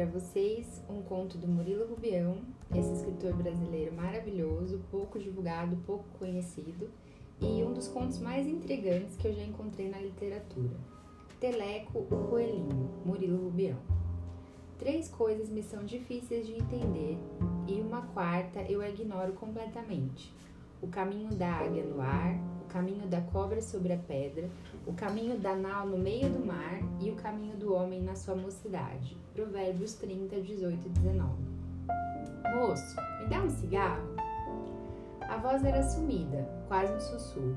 para vocês um conto do Murilo Rubião, esse escritor brasileiro maravilhoso, pouco divulgado, pouco conhecido, e um dos contos mais intrigantes que eu já encontrei na literatura. Teleco, o Coelhinho, Murilo Rubião. Três coisas me são difíceis de entender e uma quarta eu ignoro completamente: o caminho da águia no ar, caminho da cobra sobre a pedra, o caminho da nau no meio do mar e o caminho do homem na sua mocidade. Provérbios 30, 18 e 19. Moço, me dá um cigarro? A voz era sumida, quase um sussurro.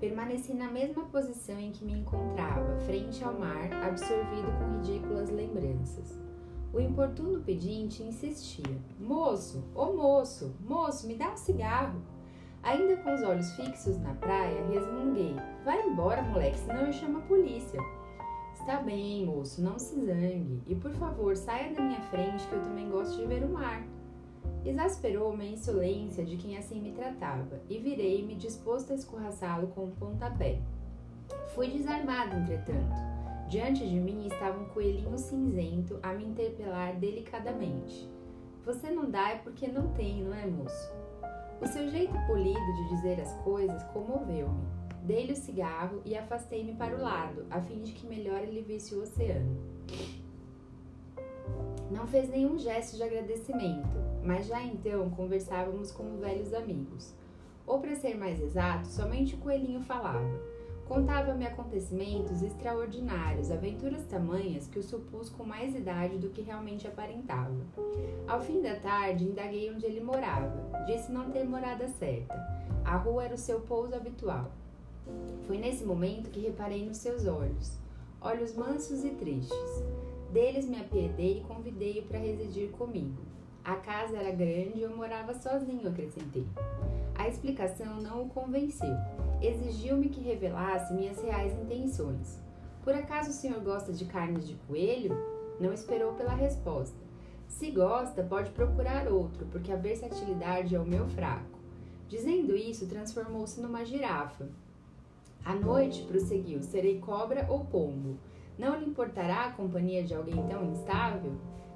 Permaneci na mesma posição em que me encontrava, frente ao mar, absorvido com ridículas lembranças. O importuno pedinte insistia: Moço, ô oh moço, moço, me dá um cigarro. Com os olhos fixos na praia, resmunguei: Vai embora, moleque, senão eu chamo a polícia. Está bem, moço, não se zangue. E por favor, saia da minha frente que eu também gosto de ver o mar. Exasperou-me a insolência de quem assim me tratava, e virei-me disposto a escorraçá-lo com um pontapé. Fui desarmado, entretanto. Diante de mim estava um coelhinho cinzento a me interpelar delicadamente. Você não dá é porque não tem, não é, moço? O seu jeito polido de dizer as coisas comoveu-me. Dei-lhe o cigarro e afastei-me para o lado, a fim de que melhor ele visse o oceano. Não fez nenhum gesto de agradecimento, mas já então conversávamos como velhos amigos. Ou, para ser mais exato, somente o coelhinho falava. Contava-me acontecimentos extraordinários, aventuras tamanhas que o supus com mais idade do que realmente aparentava. Ao fim da tarde, indaguei onde ele morava. Disse não ter morada certa. A rua era o seu pouso habitual. Foi nesse momento que reparei nos seus olhos, olhos mansos e tristes. Deles me apiedei e convidei-o para residir comigo. A casa era grande e eu morava sozinho, acrescentei. A explicação não o convenceu exigiu-me que revelasse minhas reais intenções. Por acaso o senhor gosta de carnes de coelho? Não esperou pela resposta. Se gosta, pode procurar outro, porque a versatilidade é o meu fraco. Dizendo isso, transformou-se numa girafa. À noite, prosseguiu, serei cobra ou pombo. Não lhe importará a companhia de alguém tão instável?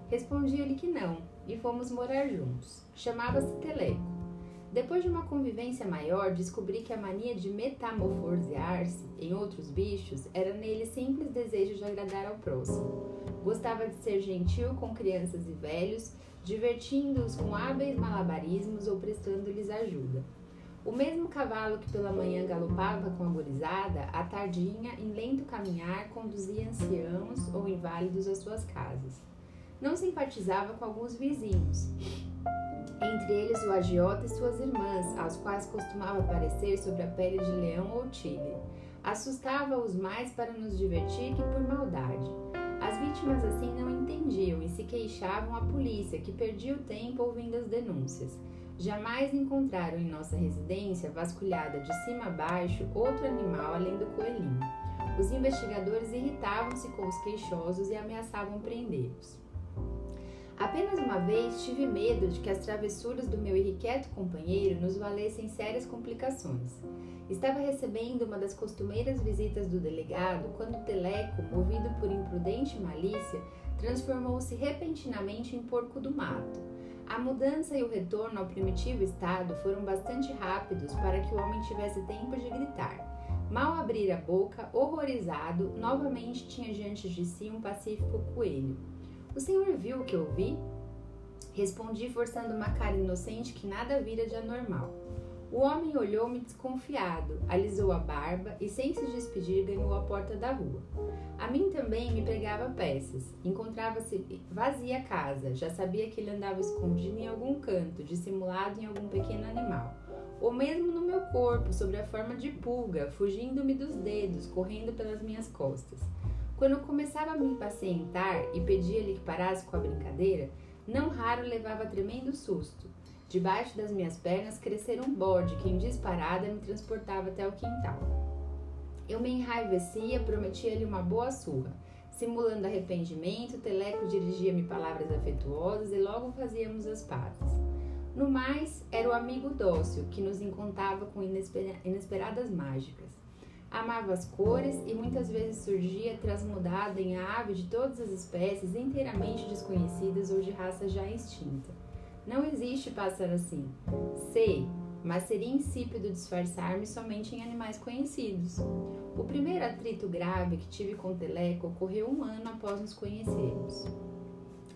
Respondi-lhe que não, e fomos morar juntos. Chamava-se Teleco. Depois de uma convivência maior, descobri que a mania de metamorfosear-se em outros bichos era nele simples desejo de agradar ao próximo. Gostava de ser gentil com crianças e velhos, divertindo-os com hábeis malabarismos ou prestando-lhes ajuda. O mesmo cavalo que pela manhã galopava com a gorizada, à tardinha, em lento caminhar, conduzia anciãos ou inválidos às suas casas. Não simpatizava com alguns vizinhos, entre eles o agiota e suas irmãs, aos quais costumava aparecer sobre a pele de leão ou tigre. Assustava-os mais para nos divertir que por maldade. As vítimas assim não entendiam e se queixavam à polícia, que perdia o tempo ouvindo as denúncias. Jamais encontraram em nossa residência, vasculhada de cima a baixo, outro animal além do coelhinho. Os investigadores irritavam-se com os queixosos e ameaçavam prendê-los. Apenas uma vez tive medo de que as travessuras do meu irrequieto companheiro nos valessem sérias complicações. Estava recebendo uma das costumeiras visitas do delegado quando Teleco, movido por imprudente malícia, transformou-se repentinamente em porco do mato. A mudança e o retorno ao primitivo estado foram bastante rápidos para que o homem tivesse tempo de gritar. Mal abrir a boca, horrorizado, novamente tinha diante de si um pacífico coelho. O senhor viu o que eu vi? Respondi, forçando uma cara inocente que nada vira de anormal. O homem olhou-me desconfiado, alisou a barba e, sem se despedir, ganhou a porta da rua. A mim também me pregava peças. Encontrava-se vazia a casa, já sabia que ele andava escondido em algum canto, dissimulado em algum pequeno animal. Ou mesmo no meu corpo, sob a forma de pulga, fugindo-me dos dedos, correndo pelas minhas costas. Quando começava a me impacientar e pedia-lhe que parasse com a brincadeira, não raro levava tremendo susto. Debaixo das minhas pernas crescera um bode que, em disparada, me transportava até o quintal. Eu me enraivecia, prometia-lhe uma boa surra. Simulando arrependimento, Teleco dirigia-me palavras afetuosas e logo fazíamos as pazes. No mais, era o amigo dócil que nos encontava com inesperadas mágicas. Amava as cores e muitas vezes surgia transmudada em ave de todas as espécies inteiramente desconhecidas ou de raça já extinta. Não existe pássaro assim. Sei, mas seria insípido disfarçar-me somente em animais conhecidos. O primeiro atrito grave que tive com Teleco ocorreu um ano após nos conhecermos.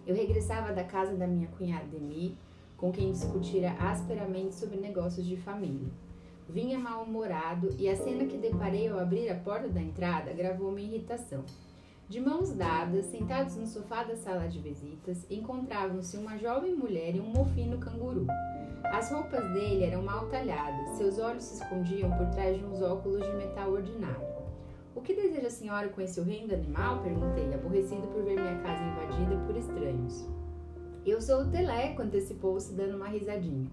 Eu regressava da casa da minha cunhada Demi, com quem discutira asperamente sobre negócios de família. Vinha mal-humorado e a cena que deparei ao abrir a porta da entrada gravou minha irritação. De mãos dadas, sentados no sofá da sala de visitas, encontravam-se uma jovem mulher e um mofino canguru. As roupas dele eram mal talhadas, seus olhos se escondiam por trás de uns óculos de metal ordinário. O que deseja a senhora com esse horrendo animal? perguntei, aborrecido por ver minha casa invadida por estranhos. Eu sou o Teleco, antecipou-se, dando uma risadinha.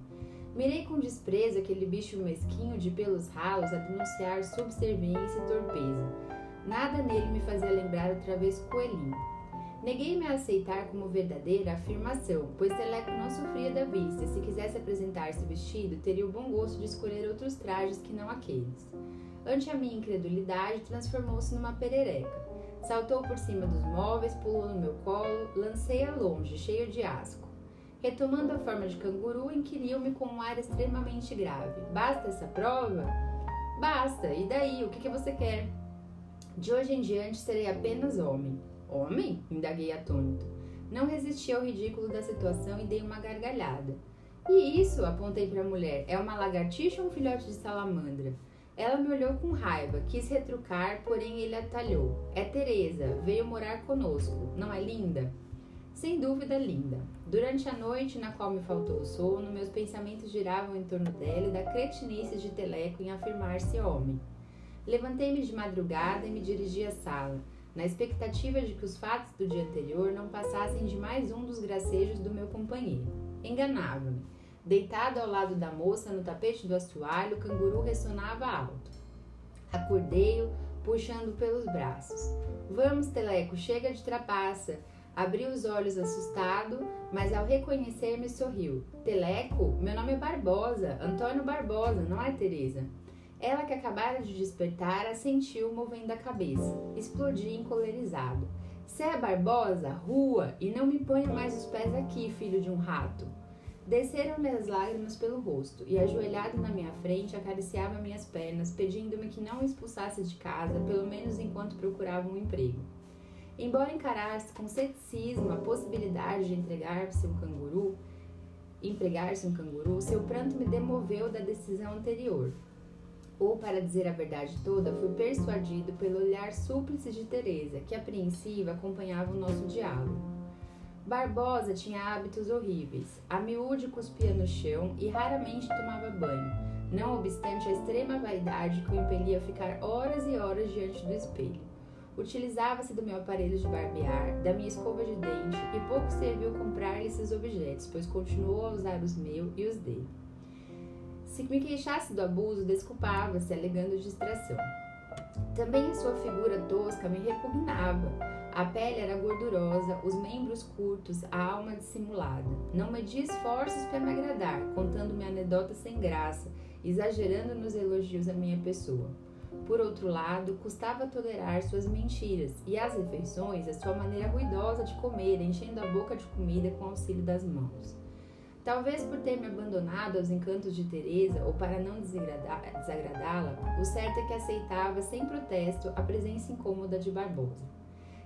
Mirei com desprezo aquele bicho mesquinho de pelos ralos a denunciar subserviência e torpeza. Nada nele me fazia lembrar o coelhinho. Neguei-me a aceitar como verdadeira a afirmação, pois Teleco não sofria da vista e se quisesse apresentar-se vestido, teria o bom gosto de escolher outros trajes que não aqueles. Ante a minha incredulidade, transformou-se numa perereca. Saltou por cima dos móveis, pulou no meu colo, lancei-a longe, cheio de asco. Retomando a forma de canguru, inquiriu-me com um ar extremamente grave. Basta essa prova? Basta. E daí? O que, que você quer? De hoje em diante serei apenas homem. Homem? Indaguei atônito. Não resisti ao ridículo da situação e dei uma gargalhada. E isso, apontei para a mulher, é uma lagartixa ou um filhote de salamandra? Ela me olhou com raiva, quis retrucar, porém ele atalhou. É Teresa, veio morar conosco. Não é linda? Sem dúvida linda. Durante a noite na qual me faltou o sono, meus pensamentos giravam em torno dela e da cretinice de Teleco em afirmar-se homem. Levantei-me de madrugada e me dirigi à sala, na expectativa de que os fatos do dia anterior não passassem de mais um dos gracejos do meu companheiro. Enganava-me. Deitado ao lado da moça no tapete do assoalho, o canguru ressonava alto. Acordei-o, puxando pelos braços. Vamos, Teleco, chega de trapaça. Abriu os olhos assustado, mas ao reconhecer-me sorriu. Teleco, meu nome é Barbosa, Antônio Barbosa, não é Teresa. Ela que acabara de despertar assentiu movendo a cabeça. Explodi encolerizado. Se é Barbosa, rua, e não me ponha mais os pés aqui, filho de um rato. Desceram-lhe as lágrimas pelo rosto, e ajoelhado na minha frente, acariciava minhas pernas, pedindo-me que não expulsasse de casa, pelo menos enquanto procurava um emprego. Embora encarasse com ceticismo a possibilidade de entregar-se um canguru, empregar-se um canguru, seu pranto me demoveu da decisão anterior. Ou, para dizer a verdade toda, fui persuadido pelo olhar súplice de Teresa, que apreensiva acompanhava o nosso diálogo. Barbosa tinha hábitos horríveis. A miúde cuspia no chão e raramente tomava banho, não obstante a extrema vaidade que o impelia a ficar horas e horas diante do espelho. Utilizava-se do meu aparelho de barbear, da minha escova de dente e pouco serviu comprar-lhe esses objetos, pois continuou a usar os meus e os dele. Se me queixasse do abuso, desculpava-se, alegando distração. Também a sua figura tosca me repugnava. A pele era gordurosa, os membros curtos, a alma dissimulada. Não media esforços para me agradar, contando-me anedotas sem graça, exagerando nos elogios à minha pessoa. Por outro lado, custava tolerar suas mentiras e as refeições, a sua maneira ruidosa de comer, enchendo a boca de comida com auxílio das mãos. Talvez por ter me abandonado aos encantos de Teresa ou para não desagradá-la, o certo é que aceitava sem protesto a presença incômoda de Barbosa.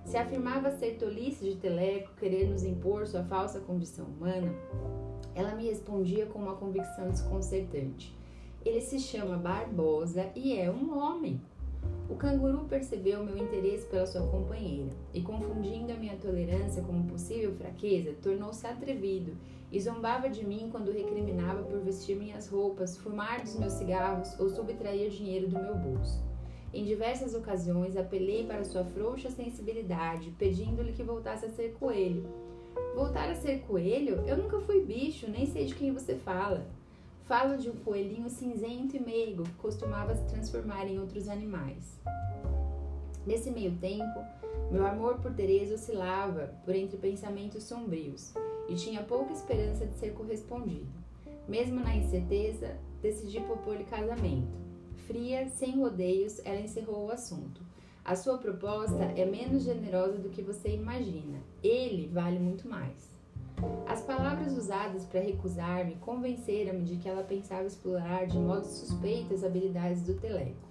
Se afirmava ser tolice de Teleco querer nos impor sua falsa condição humana, ela me respondia com uma convicção desconcertante. Ele se chama Barbosa e é um homem. O canguru percebeu meu interesse pela sua companheira e, confundindo a minha tolerância como possível fraqueza, tornou-se atrevido e zombava de mim quando recriminava por vestir minhas roupas, fumar dos meus cigarros ou subtrair dinheiro do meu bolso. Em diversas ocasiões apelei para sua frouxa sensibilidade, pedindo-lhe que voltasse a ser coelho. Voltar a ser coelho? Eu nunca fui bicho, nem sei de quem você fala. Falo de um coelhinho cinzento e meigo que costumava se transformar em outros animais. Nesse meio tempo, meu amor por Teresa oscilava por entre pensamentos sombrios e tinha pouca esperança de ser correspondido. Mesmo na incerteza, decidi propor-lhe casamento. Fria, sem rodeios, ela encerrou o assunto. A sua proposta é menos generosa do que você imagina. Ele vale muito mais. As palavras usadas para recusar-me convenceram-me de que ela pensava explorar de modo suspeito as habilidades do Teleco.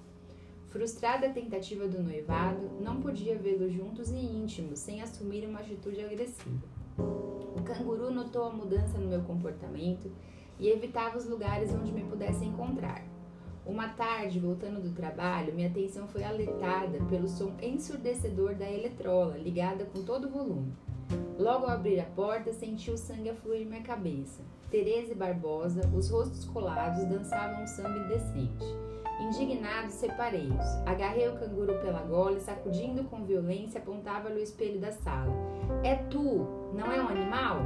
Frustrada a tentativa do noivado, não podia vê-los juntos e íntimos sem assumir uma atitude agressiva. O canguru notou a mudança no meu comportamento e evitava os lugares onde me pudesse encontrar. Uma tarde, voltando do trabalho, minha atenção foi alertada pelo som ensurdecedor da eletrola, ligada com todo o volume. Logo ao abrir a porta, senti o sangue afluir minha cabeça. Teresa e Barbosa, os rostos colados, dançavam um samba indecente. Indignado, separei-os. Agarrei o canguru pela gola e, sacudindo com violência, apontava-lhe o espelho da sala. É tu, não é um animal?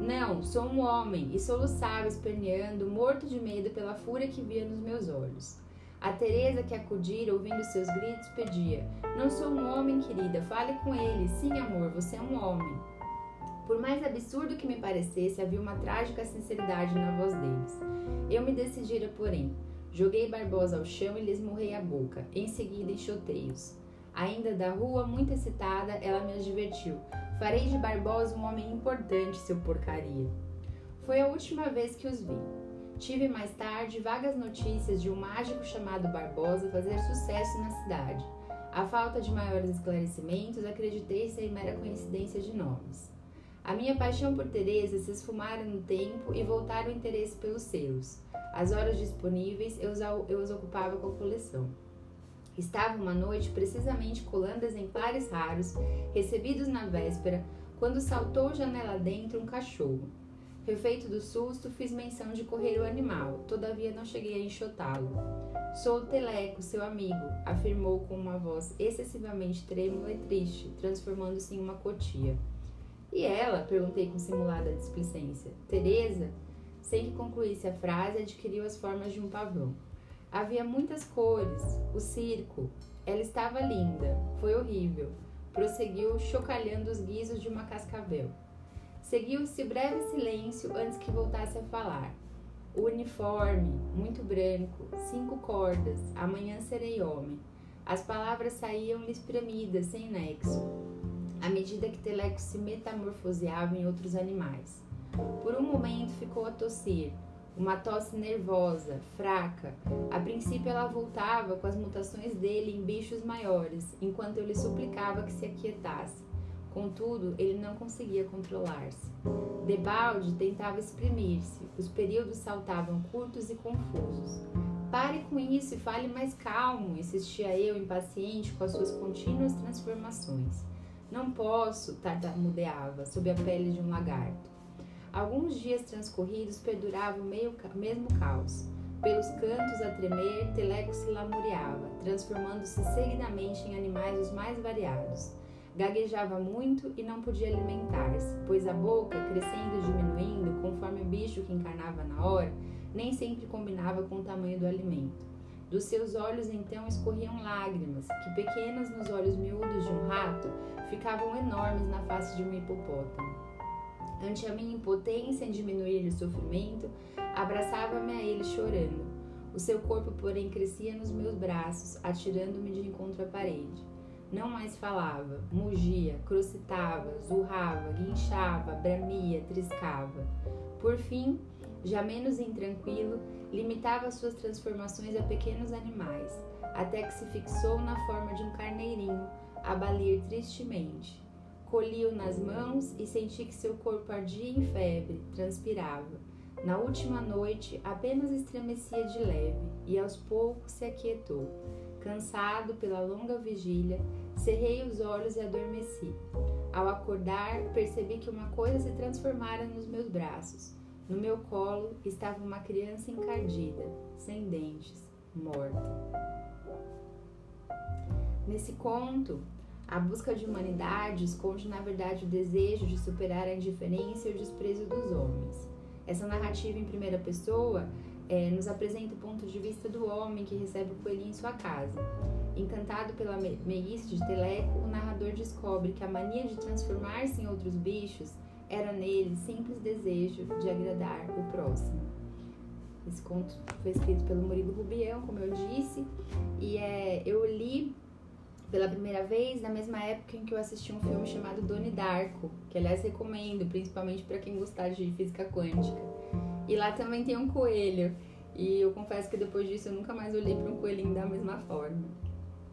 Não, sou um homem, e soluçava, esperneando, morto de medo pela fúria que via nos meus olhos. A Teresa, que acudira, ouvindo seus gritos, pedia: Não sou um homem, querida, fale com ele. Sim, amor, você é um homem. Por mais absurdo que me parecesse, havia uma trágica sinceridade na voz deles. Eu me decidira, porém. Joguei Barbosa ao chão e lhe esmurrei a boca, em seguida enxotei-os. Ainda da rua, muito excitada, ela me advertiu: Farei de Barbosa um homem importante, seu porcaria. Foi a última vez que os vi. Tive mais tarde vagas notícias de um mágico chamado Barbosa fazer sucesso na cidade. A falta de maiores esclarecimentos, acreditei ser mera coincidência de nomes. A minha paixão por Teresa se esfumara no tempo e voltara o interesse pelos selos. As horas disponíveis eu, os ocupava com a coleção. Estava uma noite precisamente colando exemplares raros, recebidos na véspera, quando saltou janela dentro um cachorro. Refeito do susto, fiz menção de correr o animal, todavia não cheguei a enxotá-lo. Sou o Teleco, seu amigo, afirmou com uma voz excessivamente trêmula e triste, transformando-se em uma cotia. E ela? perguntei com simulada displicência. Teresa? Sem que concluísse a frase, adquiriu as formas de um pavão. Havia muitas cores, o circo. Ela estava linda, foi horrível. Prosseguiu, chocalhando os guizos de uma cascavel. Seguiu-se breve silêncio antes que voltasse a falar. O uniforme, muito branco, cinco cordas, amanhã serei homem. As palavras saíam-lhe espremidas, sem nexo, à medida que Teleco se metamorfoseava em outros animais. Por um momento ficou a tossir, uma tosse nervosa, fraca. A princípio ela voltava com as mutações dele em bichos maiores, enquanto eu lhe suplicava que se aquietasse. Contudo, ele não conseguia controlar-se. Debalde tentava exprimir-se, os períodos saltavam curtos e confusos. Pare com isso e fale mais calmo, insistia eu, impaciente com as suas contínuas transformações. Não posso, tartamudeava, sob a pele de um lagarto. Alguns dias transcorridos perdurava o mesmo caos. Pelos cantos a tremer, Teleco se lamuriava, transformando-se seguidamente em animais os mais variados. Gaguejava muito e não podia alimentar-se, pois a boca, crescendo e diminuindo conforme o bicho que encarnava na hora, nem sempre combinava com o tamanho do alimento. Dos seus olhos então escorriam lágrimas, que pequenas nos olhos miúdos de um rato, ficavam enormes na face de um hipopótamo. Ante a minha impotência em diminuir o sofrimento, abraçava-me a ele chorando. O seu corpo, porém, crescia nos meus braços, atirando-me de encontro à parede. Não mais falava, mugia, crocitava, zurrava, guinchava, bramia, triscava. Por fim, já menos intranquilo, limitava suas transformações a pequenos animais, até que se fixou na forma de um carneirinho, a balir tristemente. Colhi-o nas mãos e senti que seu corpo ardia em febre, transpirava. Na última noite, apenas estremecia de leve e aos poucos se aquietou. Cansado pela longa vigília, cerrei os olhos e adormeci. Ao acordar, percebi que uma coisa se transformara nos meus braços. No meu colo estava uma criança encardida, sem dentes, morta. Nesse conto, a busca de humanidade esconde, na verdade, o desejo de superar a indiferença e o desprezo dos homens. Essa narrativa em primeira pessoa é, nos apresenta o ponto de vista do homem que recebe o coelhinho em sua casa. Encantado pela meiguice de Teleco, o narrador descobre que a mania de transformar-se em outros bichos era nele simples desejo de agradar o próximo. Esse conto foi escrito pelo Murilo Rubião, como eu disse, e é, eu li pela primeira vez na mesma época em que eu assisti um filme chamado Doni Darko, que aliás recomendo, principalmente para quem gostar de física quântica. E lá também tem um coelho, e eu confesso que depois disso eu nunca mais olhei para um coelhinho da mesma forma.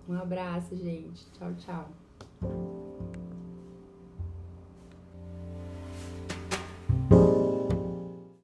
Um abraço, gente. Tchau, tchau.